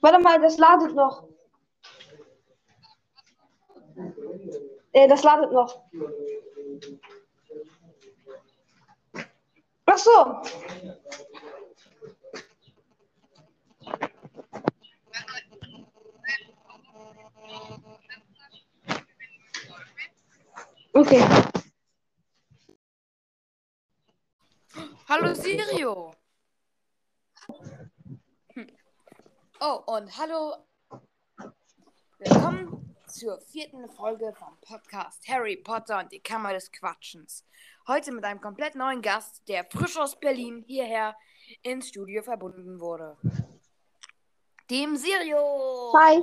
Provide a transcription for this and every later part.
Warte mal, das ladet noch. Äh, das ladet noch. Ach so. Okay. Und hallo. Willkommen zur vierten Folge vom Podcast Harry Potter und die Kammer des Quatschens. Heute mit einem komplett neuen Gast, der frisch aus Berlin hierher ins Studio verbunden wurde. Dem Sirio. Hi.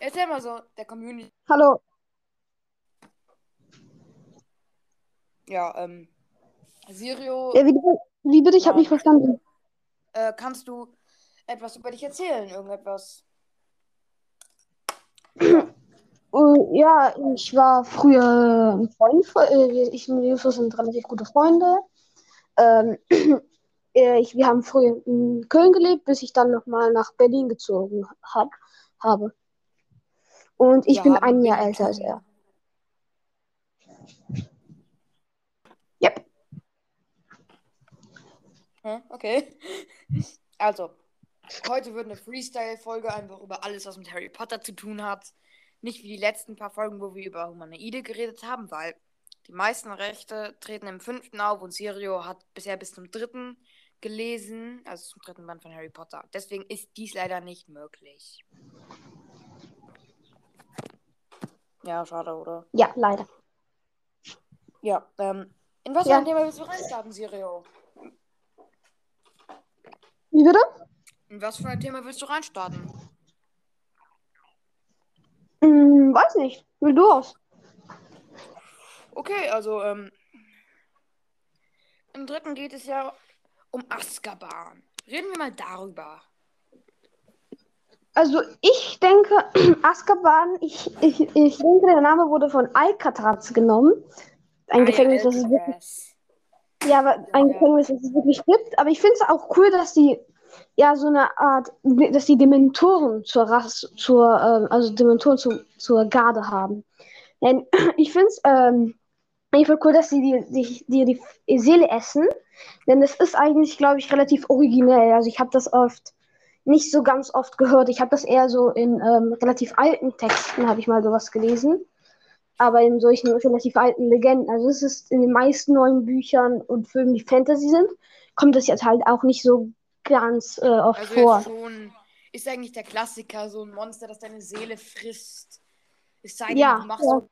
Erzähl mal so, der Community. Hallo. Ja, ähm. Sirio, Ja, wie, wie bitte? Ich habe nicht verstanden. äh, kannst du etwas über dich erzählen? Irgendetwas? Äh, ja, ich war früher ein Freund. von- äh, Ich und Justus sind relativ gute Freunde. Ähm, äh, ich, wir haben früher in Köln gelebt, bis ich dann nochmal nach Berlin gezogen hab, habe. Und ich Wir bin ein Jahr älter als er. Yep. Hm, okay. Also, heute wird eine Freestyle-Folge einfach über alles, was mit Harry Potter zu tun hat. Nicht wie die letzten paar Folgen, wo wir über Humanoide geredet haben, weil die meisten Rechte treten im fünften auf und Sirio hat bisher bis zum dritten gelesen, also zum dritten Band von Harry Potter. Deswegen ist dies leider nicht möglich. Ja, schade, oder? Ja, leider. Ja, ähm, in was für Ja. ein Thema willst du reinstarten, Sirio? Wie bitte? In was für ein Thema willst du reinstarten? Hm, weiß nicht. Will du aus? Okay, also ähm, im dritten geht es ja um Azkaban. Reden wir mal darüber. Also ich denke, Azkaban, ich, ich, ich denke, der Name wurde von Alcatraz genommen. Ein Gefängnis, das es wirklich, ja, aber ein. Gefängnis, das es wirklich gibt. Aber ich finde es auch cool, dass die ja so eine Art, dass die Dementoren zur Rasse, zur, ähm, also Dementoren zu, zur Garde haben. Denn ich finde es ähm, ich cool, dass sie die, die, die, die Seele essen. Denn das ist eigentlich, glaube ich, relativ originell. Also ich habe das oft nicht so ganz oft gehört. Ich habe das eher so in ähm, relativ alten Texten, habe ich mal sowas gelesen. Aber in solchen relativ alten Legenden. Also es ist in den meisten neuen Büchern und Filmen, die Fantasy sind, kommt das jetzt halt auch nicht so ganz äh, oft Also vor. schon ist eigentlich der Klassiker so ein Monster, das deine Seele frisst. Es sei denn, Ja, du machst ja. so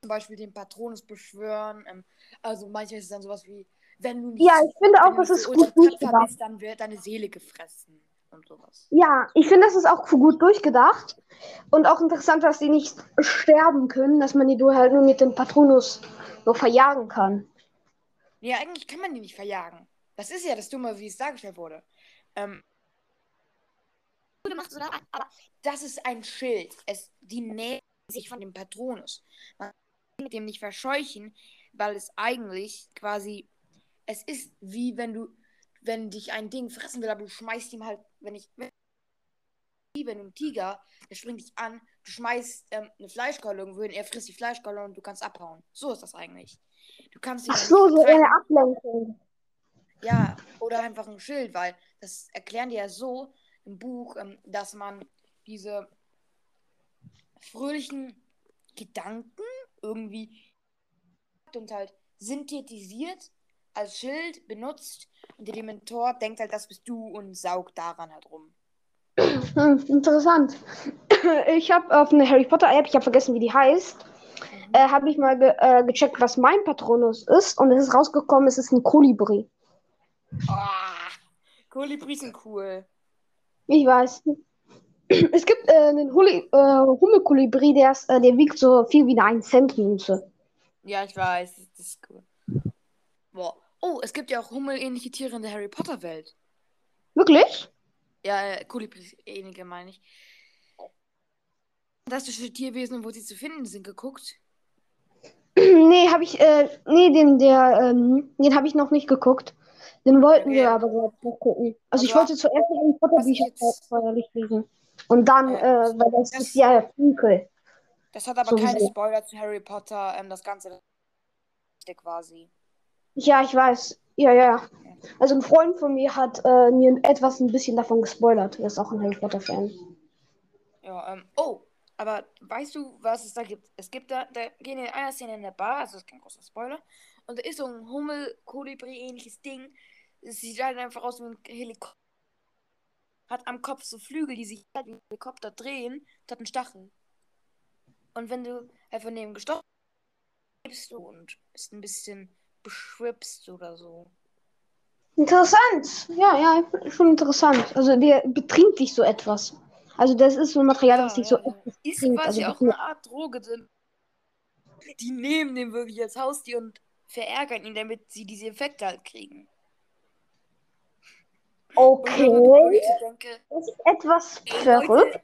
zum Beispiel den Patronus beschwören. Ähm, also manchmal ist es dann sowas wie, wenn du nicht, Ja, ich finde auch, das ist so gut durchgedacht. bist, dann wird deine Seele gefressen und sowas. Ja, ich finde, das ist auch gut durchgedacht. Und auch interessant, dass die nicht sterben können, dass man die nur halt nur mit dem Patronus nur verjagen kann. Nee, eigentlich kann man die nicht verjagen. Das ist ja das Dumme, wie es dargestellt wurde. Ähm, gemacht, aber das ist ein Schild. Es, die nähern sich von dem Patronus. Man kann mit dem nicht verscheuchen, weil es eigentlich quasi, es ist wie wenn du, wenn dich ein Ding fressen will, aber du schmeißt ihm halt, wenn ich, wenn, wie wenn du ein Tiger, der springt dich an, du schmeißt ähm, eine Fleischkeule irgendwo hin, er frisst die Fleischkeule und du kannst abhauen. So ist das eigentlich. Du kannst Ach so, so eine Ablenkung. Ja, oder einfach ein Schild, weil das erklären die ja so im Buch, ähm, dass man diese fröhlichen Gedanken irgendwie und halt synthetisiert als Schild benutzt und der Dementor denkt halt, das bist du und saugt daran halt rum. Hm, interessant. Ich habe auf eine Harry Potter App, ich habe vergessen, wie die heißt, Mhm. äh, habe ich mal ge äh, gecheckt, was mein Patronus ist. Und es ist rausgekommen, es ist ein Kolibri. Ah, Kolibris sind cool. Ich weiß. Es gibt äh, einen Huli äh, Hummelkolibri, der, ist, äh, der wiegt so viel wie eine 1 Cent Münze. Ja, ich weiß, das ist cool. Boah. Oh, es gibt ja auch hummelähnliche Tiere in der Harry Potter Welt. Wirklich? Ja, äh, Kolibris ähnliche meine ich. Fantastische Tierwesen wo sie zu finden sind geguckt. Nee, habe ich, äh, nee, den, der, ähm, den habe ich noch nicht geguckt. Den wollten Okay. wir aber gerade noch gucken. Also, ich Also, wollte zuerst Harry Potter ich Bücher vorherlich lesen. Und dann, Äh, weil das, das- ist ja Prequel. Das hat aber Sowieso. keine Spoiler zu Harry Potter, ähm, das Ganze quasi. Ja, ich weiß. Ja, ja. Also ein Freund von mir hat äh, mir etwas ein bisschen davon gespoilert. Er ist auch ein Harry Potter Fan. Ja, ähm, oh, aber weißt du, was es da gibt? Es gibt da, da gehen in einer Szene in der Bar, also das ist kein großer Spoiler, und da ist so ein Hummel-Kolibri-ähnliches Ding. Es sieht halt einfach aus wie ein Helikopter. Hat am Kopf so Flügel, die sich halt wie ein Helikopter drehen, und hat einen Stachel. Und wenn du halt von dem gestochen bist du und bist ein bisschen beschwipst oder so. Interessant. Ja, ja, schon interessant. Also der betrinkt dich so etwas. Also das ist so ein Material, das dich so etwas Ist quasi Also auch eine Art Droge drin. Die nehmen den wirklich als Haustier und verärgern ihn, damit sie diese Effekte halt kriegen. Okay. denke, Das ist etwas ey, verrückt. Leute,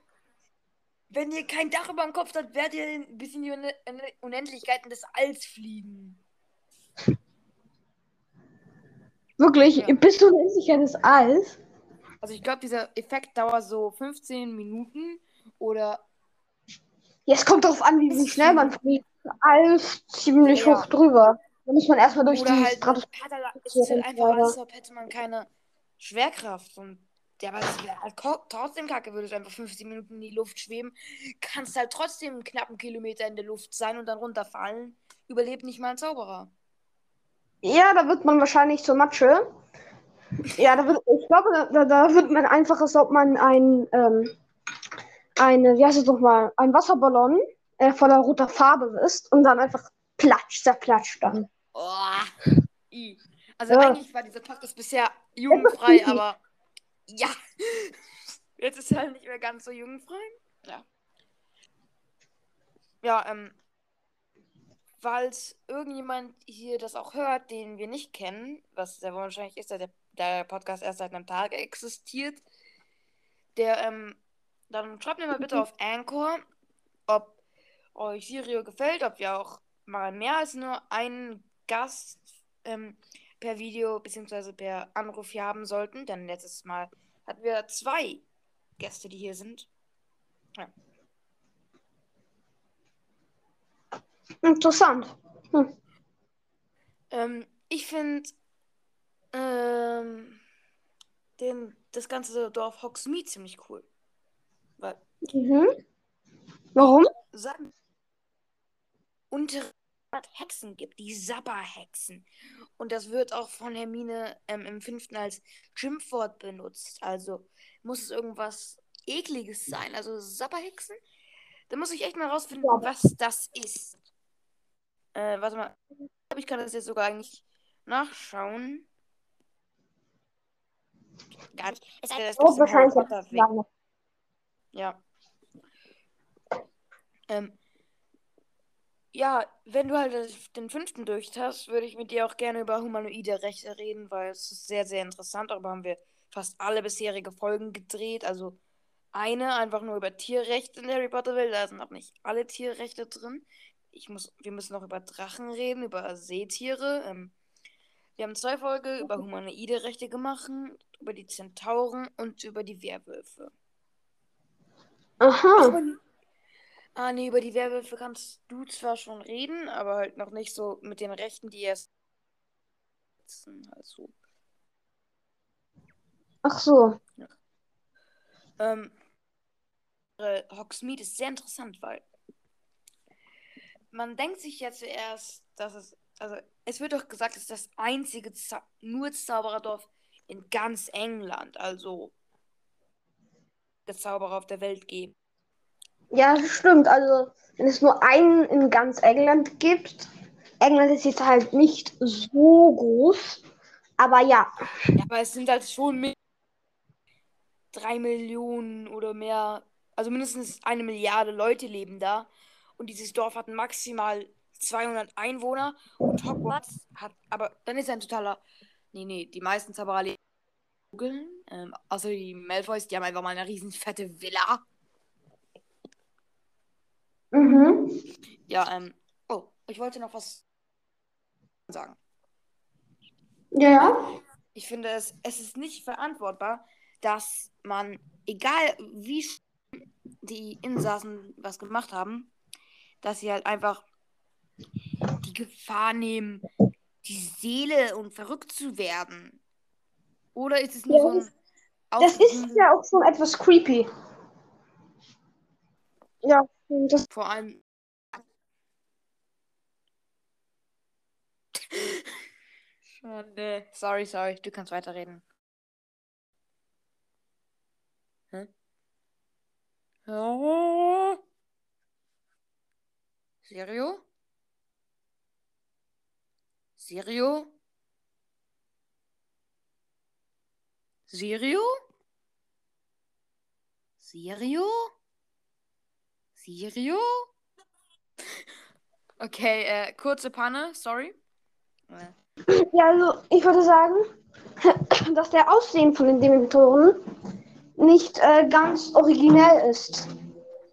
wenn ihr kein Dach über dem Kopf habt, werdet ihr bis in die Un Un Unendlichkeiten des Alls fliegen. Wirklich, Ja. bist du nicht sicher des Alls? Also ich glaube, dieser Effekt dauert so 15 Minuten oder Ja, es kommt darauf an, wie, wie schnell man fliegt. All ziemlich Ja. hoch drüber. Da muss man erstmal durch Oder die halt, Stratos. hat er, es ist halt einfach, als ob hätte man keine Schwerkraft. Und ja, aber es wäre halt trotzdem kacke, würdest du einfach 15 Minuten in die Luft schweben. Kannst halt trotzdem einen knappen Kilometer in der Luft sein und dann runterfallen. Überlebt nicht mal ein Zauberer. Ja, da wird man wahrscheinlich zur Matsche. Ja, da wird, ich glaube, da, da wird man einfach, als ob man ein, ähm, eine, wie heißt es nochmal, ein Wasserballon äh, voller roter Farbe ist und dann einfach platsch, zerplatscht dann. Oh. I. Also Ja. eigentlich war dieser Podcast bisher jugendfrei, aber ja. Jetzt ist er halt nicht mehr ganz so jugendfrei. Ja. Ja, ähm. Falls irgendjemand hier das auch hört, den wir nicht kennen, was sehr wahrscheinlich ist, da der, der Podcast erst seit einem Tag existiert, der, ähm, dann schreibt mir mal bitte auf Anchor, ob euch Sirio gefällt, ob wir auch mal mehr als nur einen Gast ähm, per Video bzw. per Anruf hier haben sollten. Denn letztes Mal hatten wir zwei Gäste, die hier sind. Interessant. Hm. Ähm, ich finde ähm, den, das ganze Dorf Hogsmeade ziemlich cool. Weil Mhm. Warum? sagen unter Hexen gibt, die Sabba-Hexen. Und das wird auch von Hermine ähm, im fünften als Schimpfwort benutzt. Also muss es irgendwas Ekliges sein. Also Sabba-Hexen? Da muss ich echt mal rausfinden, was das ist. Äh, warte mal. Ich kann das jetzt sogar eigentlich nachschauen. Gar nicht. Es das Oh, wahrscheinlich. Ja. Ähm, ja, wenn du halt den fünften durch hast, würde ich mit dir auch gerne über humanoide Rechte reden, weil es ist sehr, sehr interessant. Darüber haben wir fast alle bisherige Folgen gedreht. Also eine einfach nur über Tierrechte in der Harry Potter Welt. Da sind auch nicht alle Tierrechte drin. Ich muss, wir müssen noch über Drachen reden, über Seetiere. Ähm, wir haben zwei Folgen über humanoide Rechte gemacht, über die Zentauren und über die Werwölfe. Aha. Ah, nee, über die Werwölfe kannst du zwar schon reden, aber halt noch nicht so mit den Rechten, die erst. Also, Ach so. ähm, äh, Hogsmeade ist sehr interessant, weil man denkt sich ja zuerst, dass es, also es wird doch gesagt, es ist das einzige Zau nur Zaubererdorf in ganz England, also der Zauberer auf der Welt geben. Ja, das stimmt. Also, wenn es nur einen in ganz England gibt, England ist jetzt halt nicht so groß, aber ja. Ja, aber es sind halt schon mi- drei Millionen oder mehr, also mindestens eine Milliarde Leute leben da. Und dieses Dorf hat maximal 200 Einwohner. Und Hogwarts hat, aber dann ist er ein totaler. Nee, nee, die meisten Zauberer. Ähm, außer die Malfoys, die haben einfach mal eine riesen fette Villa. Mhm. Ja, ähm. Oh, ich wollte noch was sagen. Ja. ich finde es, es ist nicht verantwortbar, dass man, egal wie die Insassen was gemacht haben, dass sie halt einfach die Gefahr nehmen, die Seele und verrückt zu werden. Oder ist es nur Ja, so ein Das ist ja auch schon etwas creepy. Ja, das, vor allem. Schade. Sorry, sorry, du kannst weiterreden. Hä? Oh. Serio? Serio? Serio? Serio? Serio? Okay, äh, kurze Panne, sorry. Ja, also ich würde sagen, dass der Aussehen von den Dementoren nicht äh, ganz originell ist.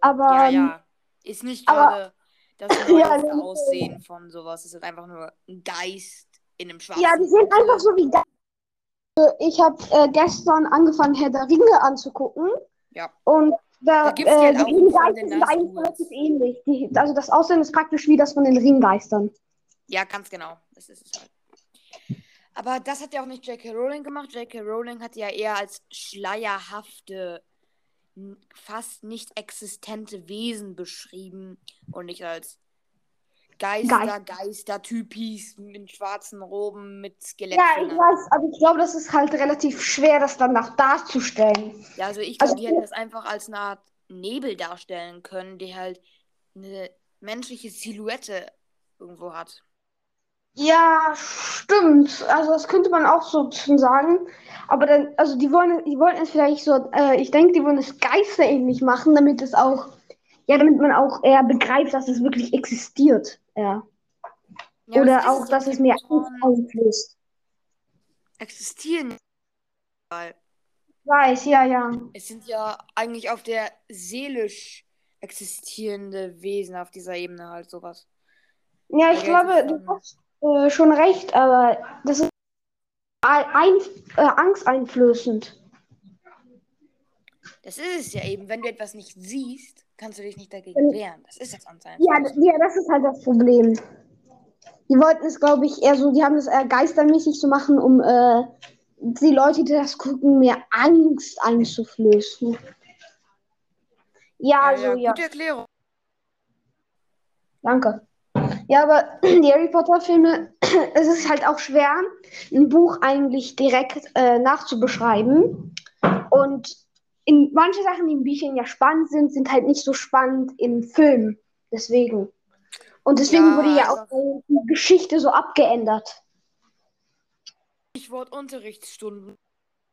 Aber Ja, ähm, ja. Ist nicht gerade das Ja, nee. Aussehen von sowas. Es ist einfach nur ein Geist in einem schwarzen. ja, die sind einfach so wie Ge- Also, Ich habe äh, gestern angefangen, Herr der Ringe anzugucken. Ja. Und da, Da gibt's äh, auch die Ringgeister sind eigentlich relativ ähnlich. Die, also das Aussehen ist praktisch wie das von den Ringgeistern. Ja, ganz genau. Das ist es halt. Aber das hat ja auch nicht J.K. Rowling gemacht. J.K. Rowling hat ja eher als schleierhafte, fast nicht existente Wesen beschrieben und nicht als Geister, Geistertypis in schwarzen Roben mit Ja, ich weiß, aber ich glaube, das ist halt relativ schwer, das dann nach darzustellen. Ja, also ich Also- glaube, die hätten das einfach als eine Art Nebel darstellen können, die halt eine menschliche Silhouette irgendwo hat. Ja, stimmt. Also das könnte man auch so bisschen sagen. Aber dann, also die wollen, die wollten es vielleicht so, äh, ich denke, die wollen es geisterähnlich machen, damit es auch, ja, damit man auch eher begreift, dass es wirklich existiert. Ja. Ja, Oder auch, dass es Angst einflößt. existieren. Weil Weiß, ja, ja. es sind ja eigentlich auf der seelisch existierende Wesen auf dieser Ebene halt sowas. Ja, ich Ja, glaube, du hast äh, schon recht, aber das ist ein, äh, angsteinflößend. Das ist es ja eben. Wenn du etwas nicht siehst, kannst du dich nicht dagegen wehren. Das ist das anscheinend. Ja, ja, das ist halt das Problem. Die wollten es, glaube ich, eher so, die haben es eher geistermäßig zu machen, um äh, die Leute, die das gucken, mehr Angst einzuflößen. Ja, also ja, Gute Erklärung. danke. Ja, aber die Harry Potter-Filme, es ist halt auch schwer, ein Buch eigentlich direkt äh, nachzubeschreiben. Und in manche Sachen, die in Büchern ja spannend sind, sind halt nicht so spannend in Filmen. Deswegen. Und deswegen Ja, wurde ja einfach- auch die Geschichte so abgeändert. Stichwort Unterrichtsstunden.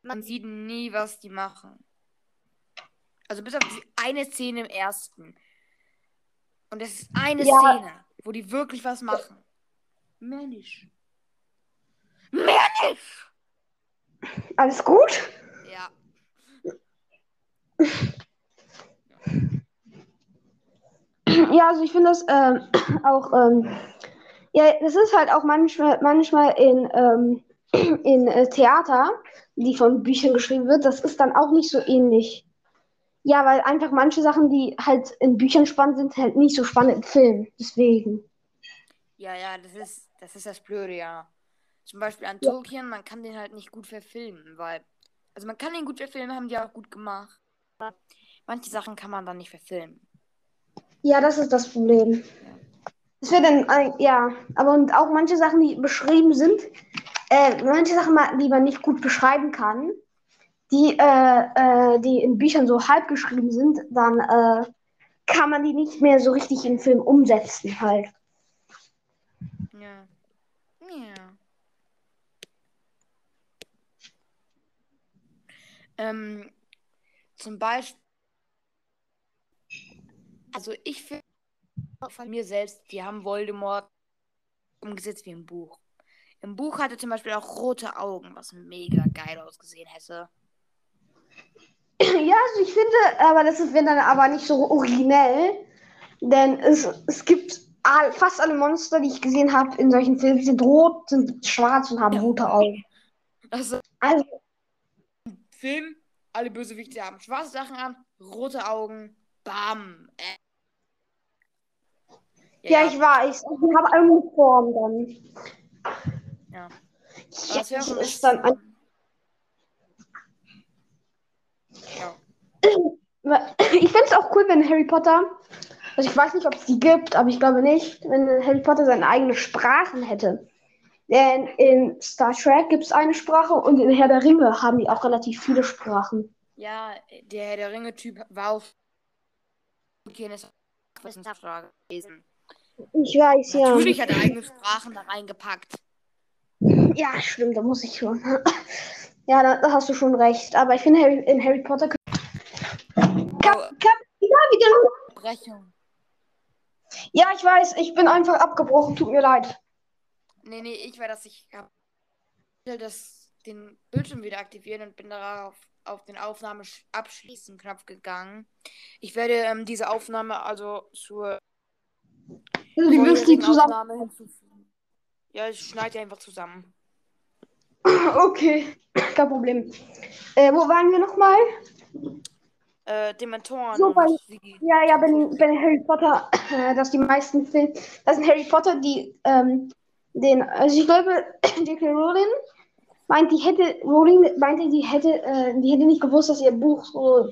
Man sieht nie, was die machen. Also bis auf die eine Szene im ersten. Und es ist eine Ja. Szene, wo die wirklich was machen. Mehr nicht. Mehr nicht! Alles gut? Ja. Ja, also ich finde das ähm, auch, ähm, ja, das ist halt auch manchmal, manchmal in, ähm, in äh, Theater, die von Büchern geschrieben wird, das ist dann auch nicht so ähnlich. Ja, weil einfach manche Sachen, die halt in Büchern spannend sind, halt nicht so spannend im Film. Deswegen. Ja, ja, das ist, das ist das Blöde, ja. Zum Beispiel an Tolkien, man kann den halt nicht gut verfilmen, weil. Also man kann den gut verfilmen, haben die auch gut gemacht. Manche Sachen kann man dann nicht verfilmen. Ja, das ist das Problem. Das wäre dann, ein- ja, aber und auch manche Sachen, die beschrieben sind, äh, manche Sachen, die man nicht gut beschreiben kann, die, äh, äh, die in Büchern so halb geschrieben sind, dann äh, kann man die nicht mehr so richtig in Film umsetzen halt. Ja. Ja. Ähm, zum Beispiel. Also ich finde von mir selbst, die haben Voldemort umgesetzt wie im Buch. Im Buch hatte zum Beispiel auch rote Augen, was mega geil ausgesehen hätte. Ja, also ich finde, aber das ist wenn dann aber nicht so originell, denn es, es gibt all, fast alle Monster, die ich gesehen habe in solchen Filmen, sind rot, sind schwarz und haben rote Augen. Also, Also, Film, alle Bösewichte haben schwarze Sachen an, rote Augen, bam. Äh. ja, ich weiß. Die haben eine Form dann. Ja. Ja, wäre ist dann ein, Ja. Ich finde es auch cool, wenn Harry Potter, also ich weiß nicht, ob es die gibt, aber ich glaube nicht, wenn Harry Potter seine eigene Sprachen hätte. Denn in Star Trek gibt es eine Sprache und in Herr der Ringe haben die auch relativ viele Sprachen. Ja, der Herr der Ringe-Typ war auch. Okay, das ist Wissenschaftler gewesen. Ich weiß, ja. Natürlich hat er eigene Sprachen da reingepackt. Ja, stimmt, da muss ich schon. Ja, da, da hast du schon recht. Aber ich finde, Harry, in Harry Potter. Kann, Oh, kann, ja, wieder. Ja, ich weiß, ich bin einfach abgebrochen. Tut mir leid. Nee, nee, ich war das. Ich hab das, den Bildschirm wieder aktiviert und bin darauf auf den Aufnahme abschließen Knopf gegangen. Ich werde ähm, diese Aufnahme also zur Also, die du vorherigen zusammen. Aufnahme hinzufügen. Ja, ich schneide die einfach zusammen. Okay, kein Problem. Äh, wo waren wir nochmal? Äh, Dementoren So, bei-. Ja, ja, bei, bei Harry Potter, äh, dass die meisten Filme, das sind Harry Potter, die, ähm, den, also ich glaube, J.K. Rowling meint, die hätte, Rowling meinte, die hätte, äh, die hätte nicht gewusst, dass ihr Buch so,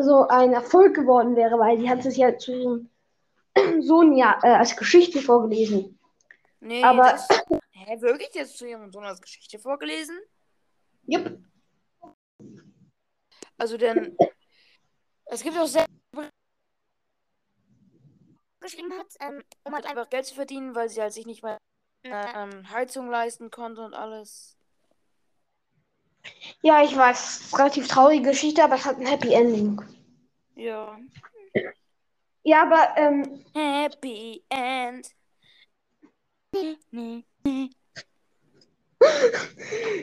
so ein Erfolg geworden wäre, weil sie hat es ja zu so ein Jahr äh, als Geschichte vorgelesen. Nee, Aber- das, hä, wirklich jetzt zu ihrem Sohn als Geschichte vorgelesen? Jupp. Also denn es gibt auch sehr geschrieben hat, ähm, um halt einfach Geld zu verdienen, weil sie halt sich nicht mal äh, ähm, Heizung leisten konnte und alles. Ja, ich weiß, relativ traurige Geschichte, aber es hat ein Happy Ending. Ja. Ja, aber, ähm, Happy End.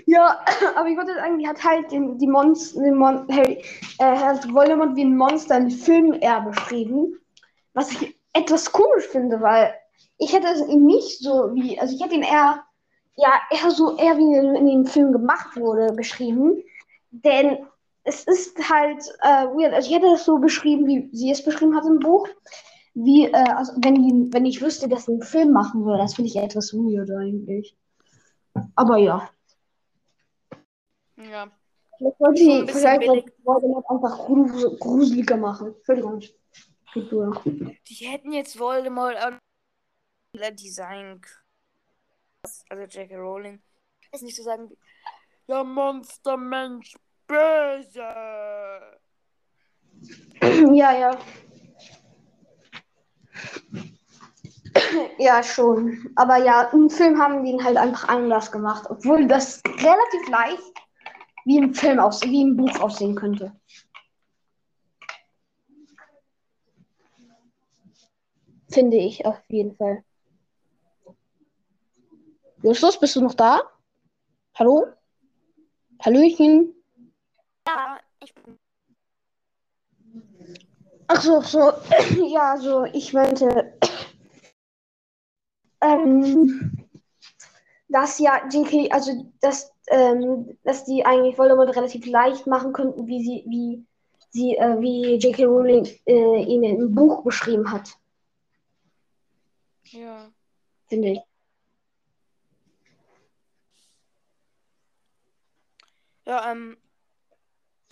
Ja, aber ich wollte sagen, die hat halt den, die Monster, den Mon Harry, äh, hat Voldemort wie ein Monster in Film eher beschrieben. Was ich etwas komisch finde, weil ich hätte es ihm nicht so wie, also ich hätte ihn eher, ja, eher so, eher wie in, in dem Film gemacht wurde, beschrieben. Denn es ist halt äh, weird. Also ich hätte es so beschrieben, wie sie es beschrieben hat im Buch. Wie, äh, also wenn, die, wenn ich wüsste, dass sie einen Film machen würde, das finde ich etwas weird eigentlich. Aber ja. Ja. Vielleicht wollte bisschen vielleicht wollte man einfach grus gruseliger machen. Entschuldigung. Die hätten jetzt Voldemort Design. Also J.K. Rowling. Ist nicht zu sagen, wie, ja, Monstermensch, böse. Ja, ja. Ja, schon. Aber ja, im Film haben die ihn halt einfach anders gemacht. Obwohl das relativ leicht wie im Film aus wie im Buch aussehen könnte. Finde ich auf jeden Fall. Justus, bist du noch da? Hallo? Hallöchen? Ja, ich bin. Ach so, so. Ja, so, ich meinte, ähm, dass ja JK, also dass, ähm, dass die eigentlich Voldemort relativ leicht machen könnten, wie sie, wie sie, äh, wie J.K. Rowling äh, ihn im Buch beschrieben hat, Ja. finde ich. Ja, ähm.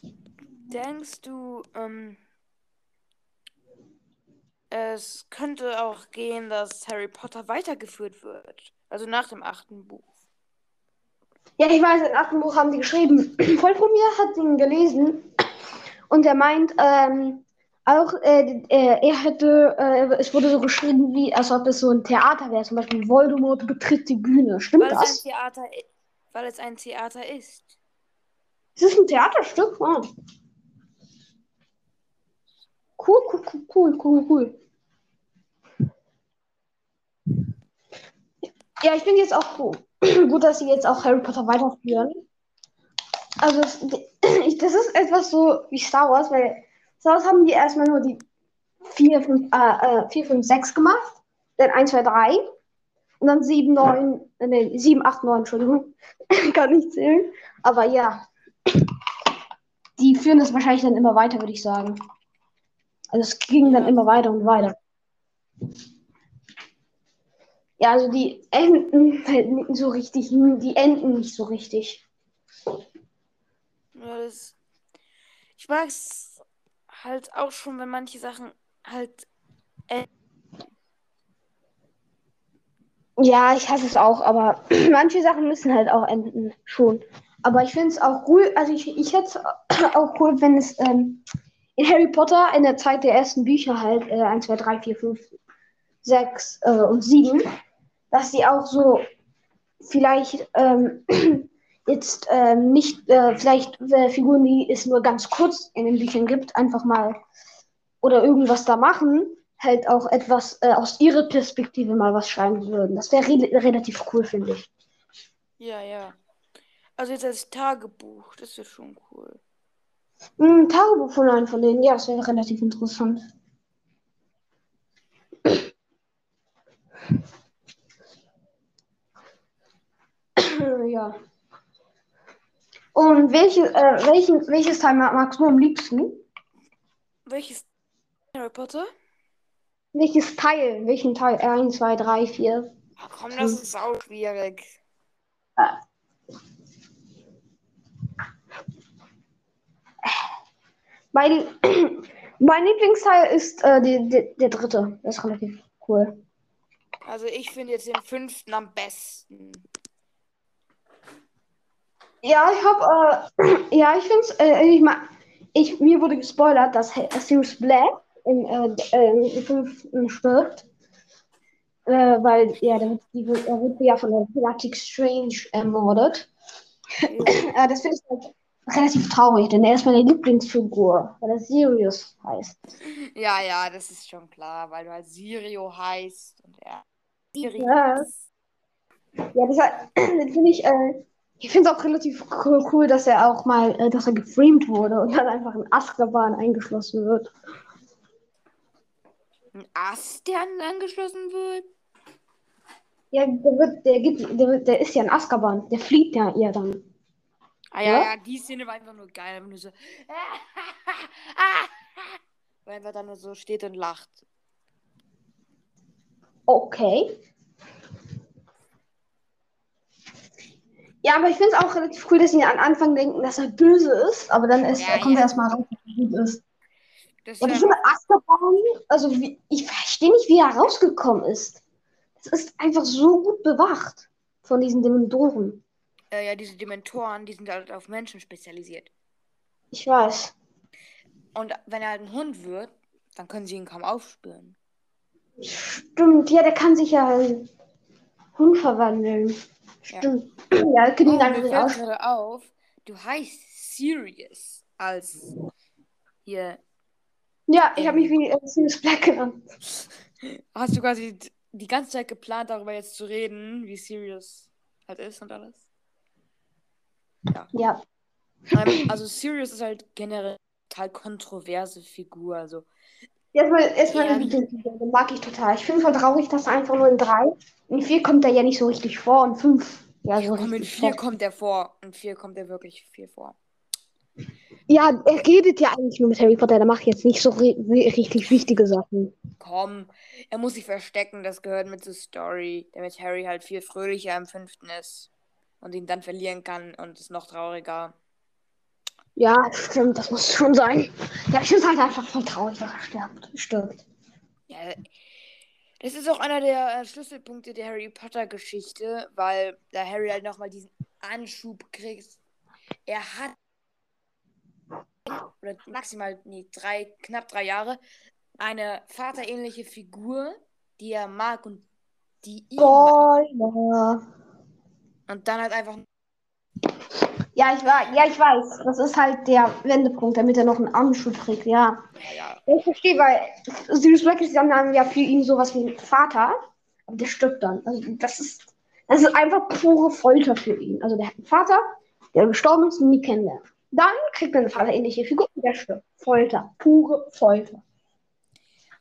Denkst du, ähm. Es könnte auch gehen, dass Harry Potter weitergeführt wird. Also nach dem achten Buch. Ja, ich weiß, im achten Buch haben die geschrieben. Freund von mir hat ihn gelesen und er meint, ähm, auch, äh, äh, er hätte, äh, es wurde so geschrieben, wie, als ob es so ein Theater wäre. Zum Beispiel Voldemort betritt die Bühne. Stimmt Weil es ein das? Theater, weil es ein Theater ist. Ist das ein Theaterstück? Ah. Cool, cool, cool, cool, cool. Ja, ich finde jetzt auch cool. gut, dass sie jetzt auch Harry Potter weiterführen. Also, ich- das ist etwas so wie Star Wars, weil Star Wars haben die erstmal nur die 4, 5, äh, äh, 4, 5, 6 gemacht. Dann 1, 2, 3. Und dann 7, 9, äh, nee, 7, 8, 9, Entschuldigung. Kann nicht zählen. Aber ja. Die führen das wahrscheinlich dann immer weiter, würde ich sagen. Also es ging dann immer weiter und weiter. Ja, also die enden halt nicht so richtig, die enden nicht so richtig. Ja, das, ich mag es halt auch schon, wenn manche Sachen halt enden. Ja, ich hasse es auch, aber manche Sachen müssen halt auch enden, schon. Aber ich finde es auch cool, also ich, ich hätte es auch cool, wenn es ähm, in Harry Potter in der Zeit der ersten Bücher halt äh, 1, 2, 3, 4, 5, 6 äh, und 7, dass die auch so vielleicht ähm, jetzt ähm, nicht, äh, vielleicht äh, Figuren, die es nur ganz kurz in den Büchern gibt, einfach mal oder irgendwas da machen, halt auch etwas äh, aus ihrer Perspektive mal was schreiben würden. Das wäre re relativ cool, finde ich. Ja, ja. Also jetzt als Tagebuch, das wäre schon cool. Ein Tagebuch von einem von denen, ja, das wäre relativ interessant. ja. Und welche, äh, welchen, welches Teil magst du am liebsten? Welches Harry Potter? Welches Teil? Welchen Teil? 1, 2, 3, 4. Ach komm, das ist auch schwierig. Mein, mein Lieblingsteil ist äh, die, die, der dritte. Das ist relativ cool. Also ich finde jetzt den fünften am besten. Ja, ich hab, äh, ja, ich finde es, äh, ich, ich, mir wurde gespoilert, dass Sirius Black im, äh, äh, im fünften stirbt. Äh, weil, ja, der, wird- die, wird- er wird ja von der Galactic Strange ermordet. äh, das finde ich halt relativ traurig, denn er ist meine Lieblingsfigur, weil er Sirius heißt. Ja, ja, das ist schon klar, weil du halt Sirio heißt und er. Sirius. Ja. Ja, das finde ich, äh, ich finde es auch relativ cool, dass er auch mal, äh, dass er geframed wurde und dann einfach in Azkaban eingeschlossen wird. Ein Ast, der an- angeschlossen wird? Ja, der wird, der gibt, der, wird- der ist ja in Azkaban, der fliegt ja eher dann. Ah ja, Ja? ja, die Szene war einfach nur geil, einfach nur so. Weil er einfach dann nur so steht und lacht. Okay. Ja, aber ich finde es auch relativ cool, dass sie am Anfang denken, dass er böse ist, aber dann ist, Ja, kommt ja. er erstmal raus, dass er gut ist. Das Ja, ich finde Azkaban, also wie, ich verstehe nicht, wie er rausgekommen ist. Es ist einfach so gut bewacht von diesen Dementoren. Äh, ja, diese Dementoren, die sind halt auf Menschen spezialisiert. Ich weiß. Und wenn er halt ein Hund wird, dann können sie ihn kaum aufspüren. Stimmt, ja, der kann sich ja in Hund verwandeln. Ja. Stimmt. Ja, das können Oh, ihn einfach mir nicht gerade auf, du heißt Sirius als hier. Ja, ich habe mich Ähm. wie äh, Sirius Black genannt. Hast du quasi die ganze Zeit geplant, darüber jetzt zu reden, wie Sirius halt ist und alles? Ja. Ähm, also Sirius ist halt generell total kontroverse Figur. Also Erstmal, erstmal Ja. den mag ich total. Ich finde es voll traurig, dass er einfach nur in drei. In vier kommt er ja nicht so richtig vor und fünf. Ja, so komm, in vier vor. kommt er vor. In vier kommt er wirklich viel vor. Ja, er redet ja eigentlich nur mit Harry Potter. Der macht jetzt nicht so ri ri- richtig wichtige Sachen. Komm, er muss sich verstecken, das gehört mit zur Story, damit Harry halt viel fröhlicher im fünften ist und ihn dann verlieren kann und ist noch trauriger. Ja, stimmt, das muss schon sein. Ja, ich finde es halt einfach voll traurig, dass er stirbt. stirbt. Ja, das ist auch einer der äh, Schlüsselpunkte der Harry Potter Geschichte, weil da Harry halt nochmal diesen Anschub kriegt. Er hat oder maximal nee, drei, knapp drei Jahre eine vaterähnliche Figur, die er mag und die ihn mag. Und dann halt einfach Ja, ich war, ja, ich weiß. Das ist halt der Wendepunkt, damit er noch einen Anschub kriegt, ja. ja, ja, Ich verstehe, weil Sirius Black ist dann ja für ihn sowas wie ein Vater, aber der stirbt dann. Also das ist, das ist einfach pure Folter für ihn. Also der hat einen Vater, der gestorben ist und nie kennenlernt. Dann kriegt er eine vaterähnliche Figur und der stirbt. Folter, pure Folter.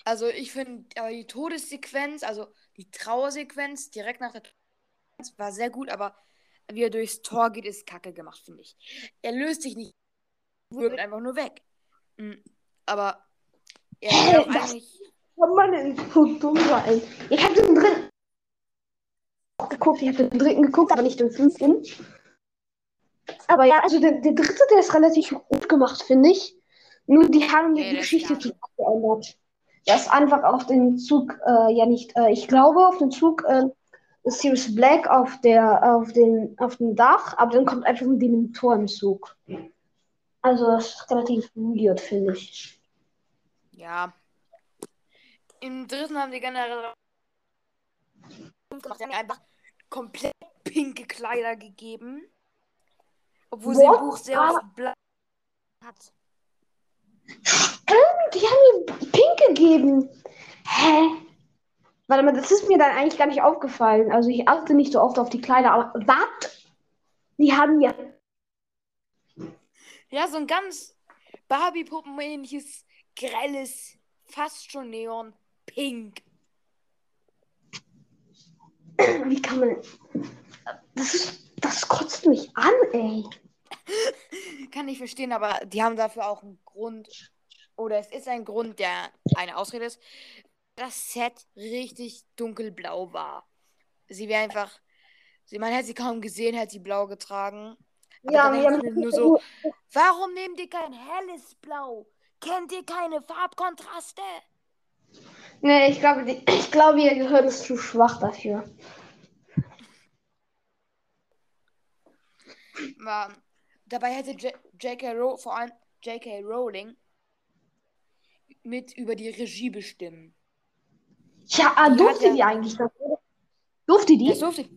Also ich finde aber die Todessequenz, also die Trauersequenz direkt nach der war sehr gut, aber wie er durchs Tor geht, ist kacke gemacht, finde ich. Er löst sich nicht, wirkt einfach nur weg. Mhm. Aber er was? eigentlich. Mann, das ist so dumm sein. Ich habe den dritten geguckt, ich habe den dritten geguckt, aber nicht den fünften. Aber ja, also der, der dritte, der ist relativ gut gemacht, finde ich. Nur die haben die Geschichte zu geändert. Der ist einfach auf den Zug, äh, ja nicht, äh, ich glaube, auf den Zug äh, Sirius Black auf der, auf den, auf dem Dach, aber dann kommt einfach ein Zug. Also das ist relativ weird, finde ich. Ja. Im dritten haben die generell gemacht. Die haben einfach komplett pinke Kleider gegeben. Obwohl sie im What? Buch sehr Ah. oft blau hat. Die haben mir pink gegeben. Hä? Warte mal, das ist mir dann eigentlich gar nicht aufgefallen. Also ich achte nicht so oft auf die Kleider, aber was? Die haben ja. Ja, so ein ganz Barbie-Puppen-ähnliches, grelles, fast schon Neon-Pink. Wie kann man. Das ist. Das kotzt mich an, ey. Kann ich verstehen, aber die haben dafür auch einen Grund. Oder es ist ein Grund, der eine Ausrede ist. Das Set richtig dunkelblau war. Sie wäre einfach. Sie, man hätte sie kaum gesehen, hätte sie blau getragen. Aber Ja, wir haben nur so, warum nehmt ihr kein helles Blau? Kennt ihr keine Farbkontraste? Nee, ich glaube, ich glaube, ihr Gehirn ist zu schwach dafür. Aber dabei hätte J.K. Row, vor allem J.K. Rowling mit über die Regie bestimmen. Ja, ah, Die durfte ja- die eigentlich das? Durfte die? Das durfte.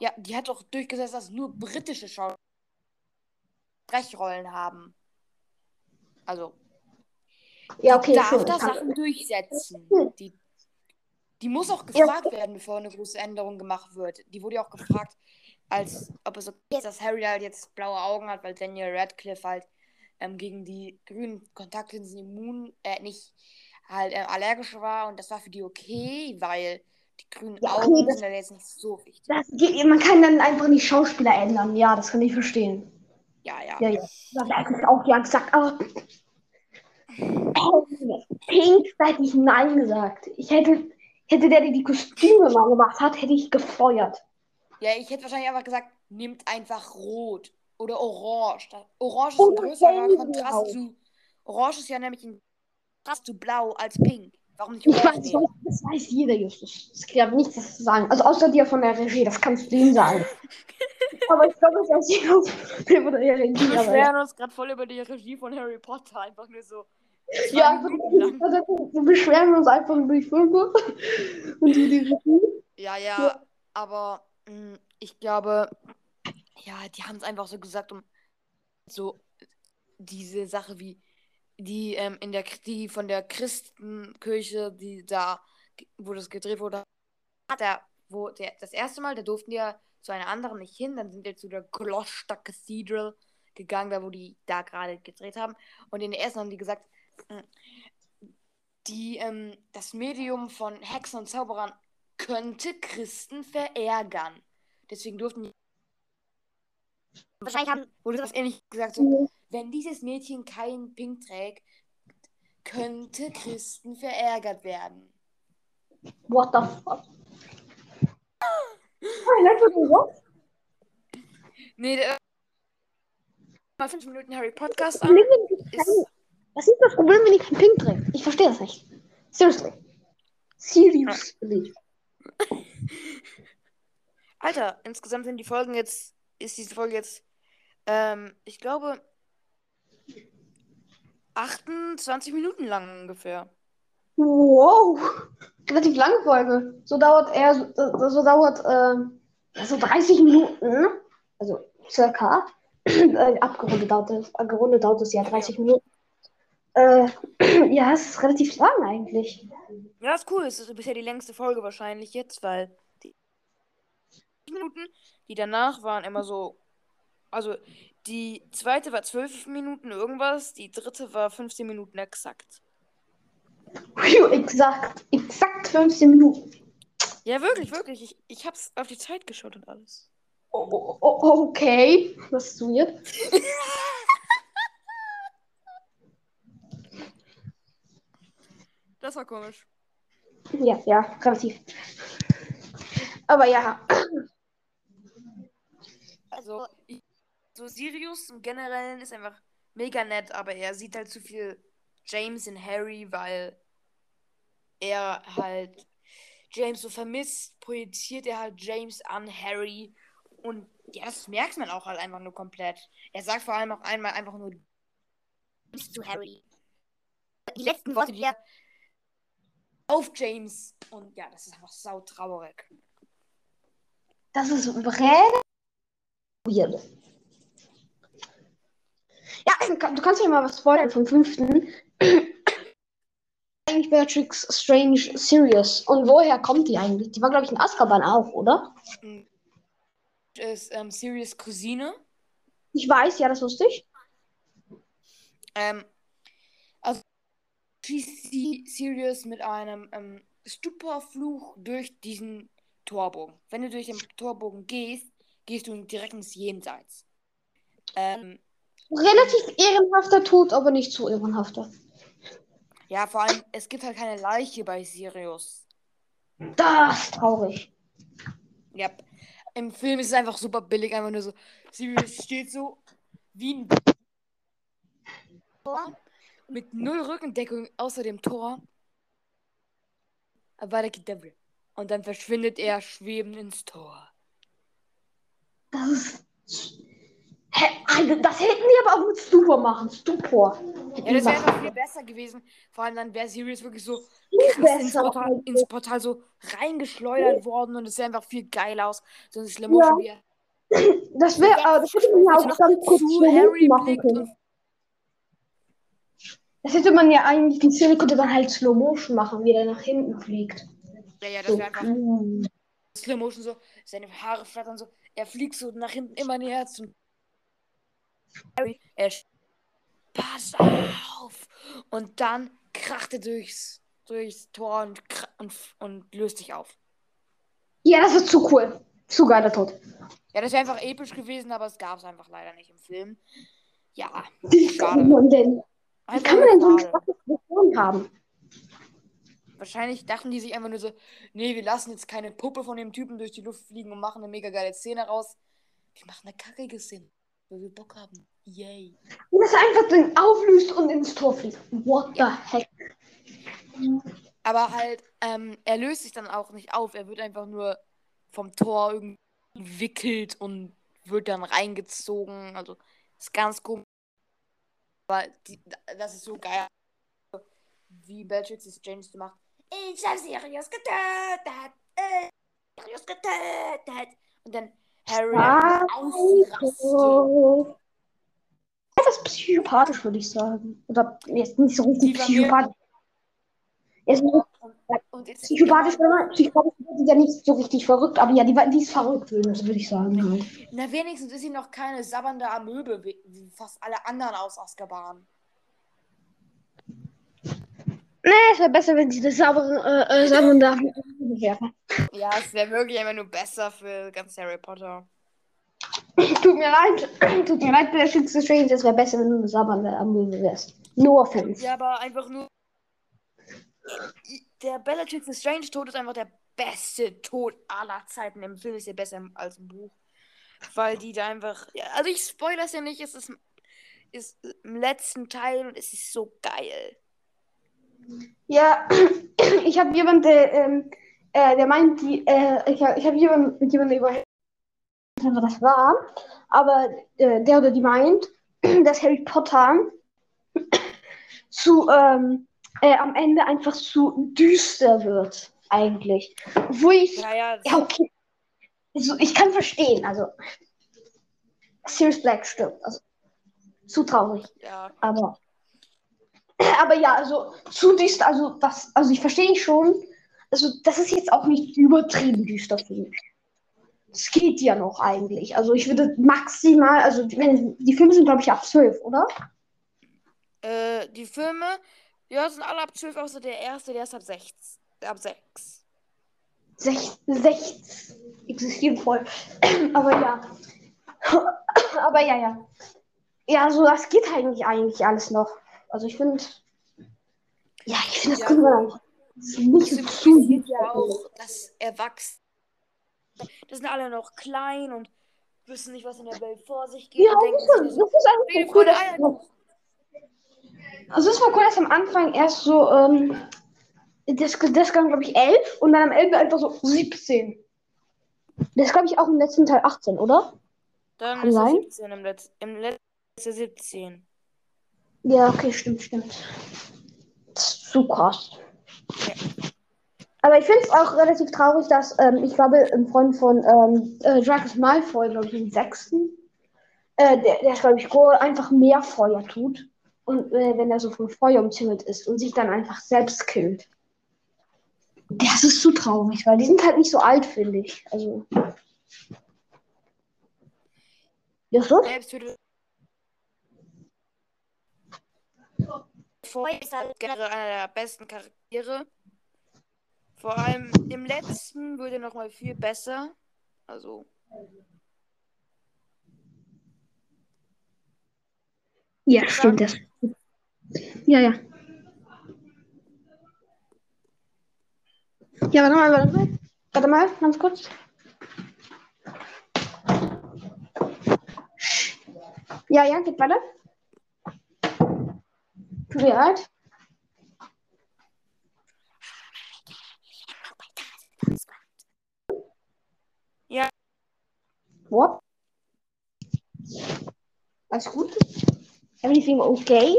Ja, die hat doch durchgesetzt, dass nur britische Schauspieler Sprechrollen haben. Also, ja, die okay, darf schon. da Kann- Sachen durchsetzen. Die, die muss auch Ja. gefragt werden, bevor eine große Änderung gemacht wird. Die wurde ja auch gefragt, als ob es okay ist, dass Harry halt jetzt blaue Augen hat, weil Daniel Radcliffe halt ähm, gegen die grünen Kontaktlinsen immun, äh, nicht halt äh, allergisch war und das war für die okay, weil die grünen Ja, okay, Augen das- sind ja jetzt nicht so wichtig. Das geht, man kann dann einfach nicht Schauspieler ändern. Ja, das kann ich verstehen. Ja, ja. Ja, ja. Das hat eigentlich auch ja gesagt, aber. Pink, da hätte ich Nein gesagt. Ich hätte, hätte der, der die Kostüme mal gemacht hat, hätte ich gefeuert. Ja, ich hätte wahrscheinlich einfach gesagt, nehmt einfach rot oder orange. Orange ist ein größerer. Kontrast zu. Orange ist ja nämlich ein Kontrast zu blau als pink. Warum nicht Ich weiß, das weiß jeder, Justus. Es gibt nichts das zu sagen. Also außer dir von der Regie, das kannst du ihm sagen. aber ich glaube, das weiß jeder von der Regie. Wir ja. beschweren uns gerade voll über die Regie von Harry Potter. Einfach nur so. Ja, lang. wir beschweren uns einfach über die Filme und die, die Regie. Ja, ja, aber mh, ich glaube, ja, die haben es einfach so gesagt, um so diese Sache wie die ähm, in der die von der Christenkirche, die da wo das gedreht wurde, hat er wo der das erste Mal, da durften die ja zu einer anderen nicht hin, dann sind die zu der Gloucester Cathedral gegangen, da wo die da gerade gedreht haben und in der ersten haben die gesagt, mh, die ähm, das Medium von Hexen und Zauberern könnte Christen verärgern. Deswegen durften die. Wahrscheinlich haben, wurde das ähnlich gesagt, so, wenn dieses Mädchen kein Pink trägt, könnte Christen verärgert werden. What the fuck? Nee, der, mal fünf Minuten Harry Podcast an. Ist, Was ist das Problem, wenn ich kein Pink träge? Ich verstehe das nicht. Seriously. Seriously. Alter, insgesamt sind die Folgen jetzt, ist diese Folge jetzt, ähm, ich glaube, 28 Minuten lang ungefähr. Wow. Relativ lange Folge. So dauert er, so, so dauert ähm, so 30 Minuten. Also circa. Äh, abgerundet dauert es, äh, gerundet dauert es ja 30 Minuten. Äh, ja, es ist relativ lang eigentlich. Ja, ist cool. Es ist bisher die längste Folge wahrscheinlich jetzt, weil die Minuten, die danach waren immer so. Also, die zweite war 12 Minuten irgendwas, die dritte war 15 Minuten exakt. Phew, exakt, exakt 15 Minuten. Ja, wirklich, wirklich. Ich, ich hab's auf die Zeit geschaut und alles. Oh, oh, oh, okay. Das ist weird. Das war komisch. Ja, ja, relativ. Aber ja. Also, ich, so Sirius im Generellen ist einfach mega nett, aber er sieht halt zu viel James in Harry, weil er halt James so vermisst, projiziert er halt James an Harry. Und ja, das merkt man auch halt einfach nur komplett. Er sagt vor allem auch einmal einfach nur zu Harry. Die letzten Worte, die er auf James. Und ja, das ist einfach sautraurig. Das ist relativ weird. Ja, du kannst mir mal was spoilern vom fünften. eigentlich Beatrix Strange Sirius. Und woher kommt die eigentlich? Die war, glaube ich, in Azkaban auch, oder? Ist ähm, Sirius Cousine. Ich weiß, ja, das wusste ich. Ähm, also schießt sie Sirius mit einem ähm, Stuporfluch durch diesen Torbogen. Wenn du durch den Torbogen gehst, gehst du direkt ins Jenseits. Ähm, Relativ ehrenhafter Tod, aber nicht so ehrenhafter. Ja, vor allem, es gibt halt keine Leiche bei Sirius. Das ist traurig. Ja. Im Film ist es einfach super billig, einfach nur so. Sirius steht so wie ein Tor mit null Rückendeckung außer dem Tor. Aber Devil. Und dann verschwindet er schwebend ins Tor. Das ist Hä? Das hätten die aber auch mit Stupor machen. Stupor. Ja, das wäre einfach viel besser gewesen. Vor allem dann wäre Sirius wirklich so ins Portal, ins Portal, so reingeschleudert worden und es sähe einfach viel geiler aus. So ein Slow Motion ja. Das wäre, ja, das hätte man ja auch dann kurz zu Harry machen können. Das hätte man ja eigentlich, die Szene könnte man halt Slow Motion machen, wie er nach hinten fliegt. Ja, ja, das so wäre einfach cool. Slow Motion so, seine Haare flattern so, er fliegt so nach hinten immer näher zum Harry, er pass auf! Und dann kracht er durchs, durchs Tor und, und, und löst sich auf. Ja, das ist zu cool. Zu geiler Tod. Ja, das wäre einfach episch gewesen, aber es gab es einfach leider nicht im Film. Ja, Wie schade. Denn? Wie kann man denn so ein schwaches Vision haben? Wahrscheinlich dachten die sich einfach nur so, nee, wir lassen jetzt keine Puppe von dem Typen durch die Luft fliegen und machen eine mega geile Szene raus. Wir machen eine kackige Szene weil wir Bock haben. Yay. Und das einfach dann auflöst und ins Tor fliegt. What the heck? Aber halt, ähm, er löst sich dann auch nicht auf. Er wird einfach nur vom Tor irgendwie wickelt und wird dann reingezogen. Also, ist ganz komisch. Aber die, das ist so geil. Wie Bellatrix es James macht. Ich hab Sirius getötet! Ich hab Sirius getötet! Und dann Harry ausrastet. Etwas psychopathisch, würde ich sagen. Oder jetzt nicht so richtig psychopathisch. Er ist nur und psychopathisch, oder? Psychopathisch ist ja nicht so richtig verrückt, aber ja, die, die ist verrückt, würde ich sagen. Halt. Na, wenigstens ist sie noch keine sabbernde Amöbe, wie fast alle anderen aus Azkaban. Nee, es wäre besser, wenn sie das saubere, äh, äh, saubernde Amöbe wäre. Ja, es wäre wirklich einfach nur besser für ganz Harry Potter. Tut mir leid, tut mir leid, der Schütze Strange, es wäre besser, wenn du eine sabbernde Amöbe wärst. No offense. Ja, aber einfach nur. Der Bellatrix Strange Tod ist einfach der beste Tod aller Zeiten. Im Film ist er besser als im Buch. Weil die da einfach. Ja, also ich spoilere es ja nicht, es ist, ist im letzten Teil und es ist so geil. Ja, ich habe jemanden, der, ähm, äh, der meint, die, äh, ich, ich habe jemanden, mit jemandem über das war, aber äh, der oder die meint, dass Harry Potter zu ähm, äh, am Ende einfach zu düster wird, eigentlich. Wo ich. Ja, ja, ja okay. Also, ich kann verstehen, also. Sirius Black stirbt. Also, zu traurig. Ja. Aber. Aber ja, also zu düster, also das, also ich verstehe schon. Also, das ist jetzt auch nicht übertrieben düster für mich. Es geht ja noch eigentlich. Also ich würde maximal, also wenn, die Filme sind, glaube ich, ab 12, oder? Äh, die Filme Ja, sind alle ab 12, außer der erste, der ist ab 6. Ab 6. 16 existieren voll. Aber ja. Aber ja, ja. Ja, so das geht eigentlich eigentlich alles noch. Also ich finde. Ja, ich finde das Ja, können wir nicht so zu symbolisiert ja auch das Erwachsene. Das sind alle noch klein und wissen nicht, was in der Welt vor sich geht. Ja, denken das ist, so, das ist einfach so cool, dass, also es war cool, dass am Anfang erst so, ähm, das, das kam, glaube ich, 11 und dann am Ende einfach so 17. Das glaube ich auch im letzten Teil 18, oder? Dann Kann ist sein. 17 im letzten. Im letzten ist er 17. Ja, okay, stimmt, stimmt. Das ist zu krass. Aber ich finde es auch relativ traurig, dass, ähm, ich glaube, ein Freund von ähm, äh, Dracus Malfoy, glaube ich, im sechsten, äh, der, der glaube ich, einfach mehr Feuer tut. Und äh, wenn er so von Feuer umzingelt ist und sich dann einfach selbst killt. Das ist zu traurig, weil die sind halt nicht so alt, finde ich. Also. Ja, so? Selbst würde. Vorher ist halt generell einer der besten Charaktere. Vor allem im letzten wird er nochmal viel besser. Also, Ja, stimmt das. Ja, ja. Ja, warte mal, warte mal. Warte mal, ganz kurz. Ja, ja, geht weiter. Leid. Ja. What? Alles gut? Everything okay?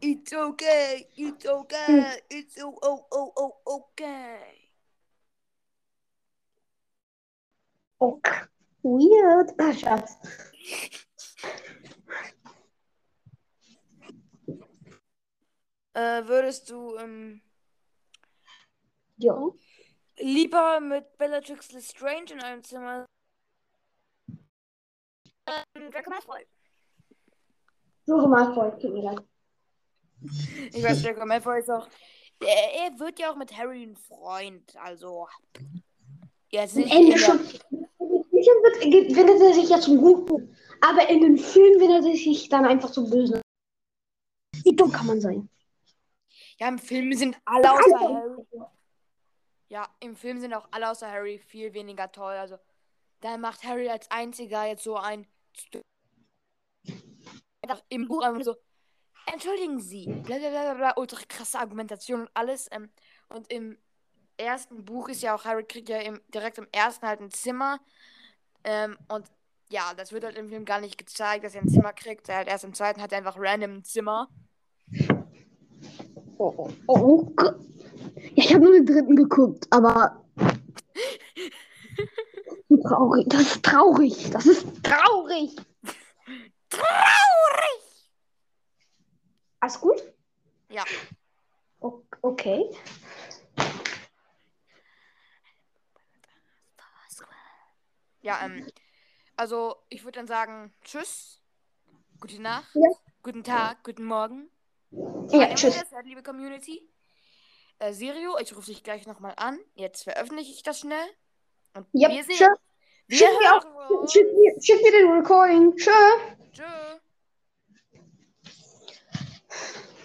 it's okay, it's okay, it's oh, oh, oh, oh, okay. Okay. Weird. Ah, Äh, würdest du ähm, Ja. lieber mit Bellatrix Lestrange in einem Zimmer ähm, Draco Malfoy? Suche mal vor, tut mir leid. Ich weiß, Draco Malfoy ist auch. Er, er wird ja auch mit Harry ein Freund, also. Jetzt Am nicht Ende schon. Wendet er sich ja zum Guten. Aber in den Filmen wendet er sich dann einfach zum Bösen. Wie dumm kann man sein? Ja, im Film sind alle außer Harry. Ja, im Film sind auch alle außer Harry viel weniger toll. Also, da macht Harry als einziger jetzt so ein. Im Buch einfach so. Entschuldigen Sie. Blablabla, ultra krasse Argumentation und alles. Ähm, und im ersten Buch ist ja auch Harry kriegt ja im, direkt im ersten halt ein Zimmer. Ähm, und ja, das wird halt im Film gar nicht gezeigt, dass er ein Zimmer kriegt. Er halt erst im zweiten hat er einfach random ein Zimmer. Oh, oh, oh Gott. Ja, ich habe nur den dritten geguckt, aber. traurig. Das ist traurig. Das ist traurig. Traurig! Alles gut? Ja. O okay. Ja, ähm, also ich würde dann sagen, tschüss, gute Nacht, Ja. guten Tag, guten Morgen. Ja, tschüss. Mahlzeit, liebe Community. Äh, Sirio, ich rufe dich gleich nochmal an. Jetzt veröffentliche ich das schnell. Und Ja, wir sehen. tschö. Wir Schick mir, auch, schick, mir, schick mir den Recording. Tschö. Tschö.